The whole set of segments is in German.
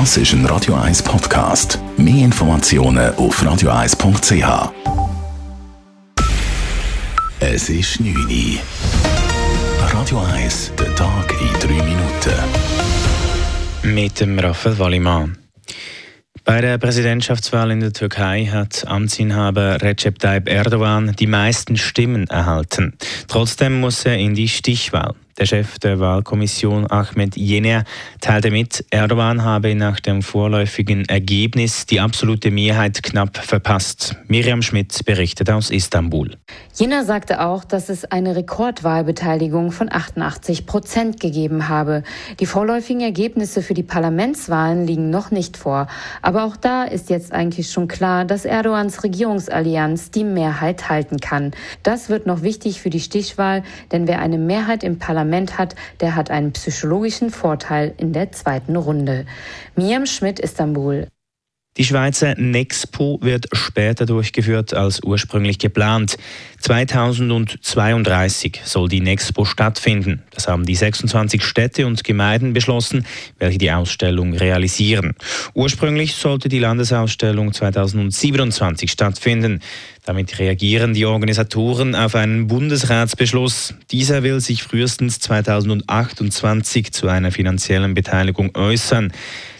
Das ist ein Radio 1 Podcast. Mehr Informationen auf radio1.ch. Es ist 9 Uhr. Radio 1, der Tag in 3 Minuten. Mit dem Raphael Wallimann. Bei der Präsidentschaftswahl in der Türkei hat Amtsinhaber Recep Tayyip Erdogan die meisten Stimmen erhalten. Trotzdem muss er in die Stichwahl. Der Chef der Wahlkommission Ahmed Yener teilte mit, Erdogan habe nach dem vorläufigen Ergebnis die absolute Mehrheit knapp verpasst. Miriam Schmidt berichtet aus Istanbul. Jener sagte auch, dass es eine Rekordwahlbeteiligung von 88 Prozent gegeben habe. Die vorläufigen Ergebnisse für die Parlamentswahlen liegen noch nicht vor. Aber auch da ist jetzt eigentlich schon klar, dass Erdogans Regierungsallianz die Mehrheit halten kann. Das wird noch wichtig für die Stichwahl, denn wer eine Mehrheit im Parlament Parlament hat, der hat einen psychologischen Vorteil in der zweiten Runde. Miam Schmidt, Istanbul. Die Schweizer Nexpo wird später durchgeführt als ursprünglich geplant. 2032 soll die Nexpo stattfinden. Das haben die 26 Städte und Gemeinden beschlossen, welche die Ausstellung realisieren. Ursprünglich sollte die Landesausstellung 2027 stattfinden. Damit reagieren die Organisatoren auf einen Bundesratsbeschluss. Dieser will sich frühestens 2028 zu einer finanziellen Beteiligung äußern.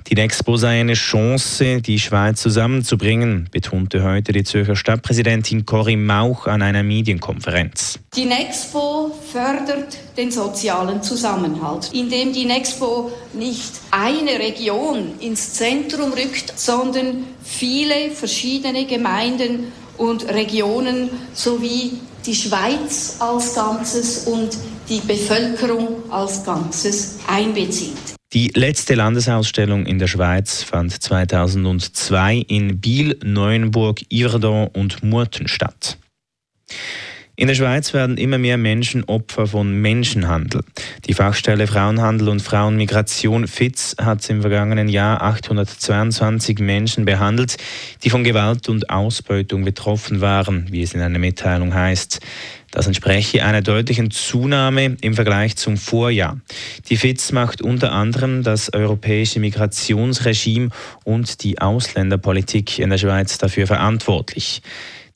Die Expo sei eine Chance, die Schweiz zusammenzubringen, betonte heute die Zürcher Stadtpräsidentin Cory Mauch an einer Medienkonferenz. Die Nexpo fördert den sozialen Zusammenhalt, indem die Nexpo nicht eine Region ins Zentrum rückt, sondern viele verschiedene Gemeinden und Regionen sowie die Schweiz als Ganzes und die Bevölkerung als Ganzes einbezieht. Die letzte Landesausstellung in der Schweiz fand 2002 in Biel, Neuenburg, Yverdon und Murten statt. In der Schweiz werden immer mehr Menschen Opfer von Menschenhandel. Die Fachstelle Frauenhandel und Frauenmigration FITZ hat im vergangenen Jahr 822 Menschen behandelt, die von Gewalt und Ausbeutung betroffen waren, wie es in einer Mitteilung heißt. Das entspreche einer deutlichen Zunahme im Vergleich zum Vorjahr. Die FITZ macht unter anderem das europäische Migrationsregime und die Ausländerpolitik in der Schweiz dafür verantwortlich.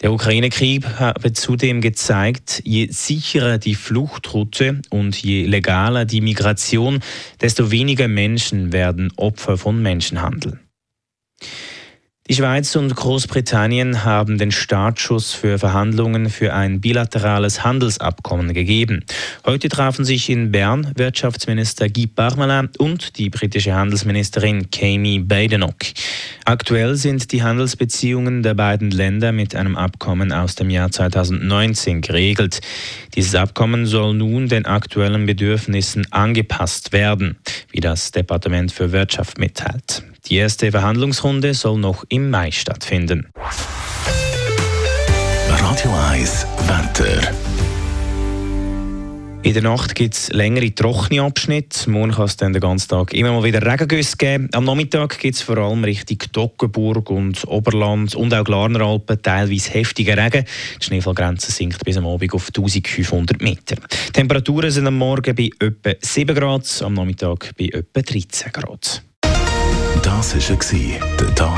Der Ukraine-Krieg habe zudem gezeigt, je sicherer die Fluchtroute und je legaler die Migration, desto weniger Menschen werden Opfer von Menschenhandel. Die Schweiz und Großbritannien haben den Startschuss für Verhandlungen für ein bilaterales Handelsabkommen gegeben. Heute trafen sich in Bern Wirtschaftsminister Guy Parmelin und die britische Handelsministerin Kami Badenoch. Aktuell sind die Handelsbeziehungen der beiden Länder mit einem Abkommen aus dem Jahr 2019 geregelt. Dieses Abkommen soll nun den aktuellen Bedürfnissen angepasst werden, wie das Departement für Wirtschaft mitteilt. Die erste Verhandlungsrunde soll noch im Mai stattfinden. Radio 1 Wetter. In der Nacht gibt es längere trockene Abschnitte. Morgen kann es dann den ganzen Tag immer mal wieder Regengüsse geben. Am Nachmittag gibt es vor allem Richtung Toggenburg und Oberland und auch Glarner Alpen teilweise heftige Regen. Die Schneefallgrenze sinkt bis am Abend auf 1500 Meter. Die Temperaturen sind am Morgen bei etwa 7 Grad, am Nachmittag bei etwa 13 Grad. Das war der Tag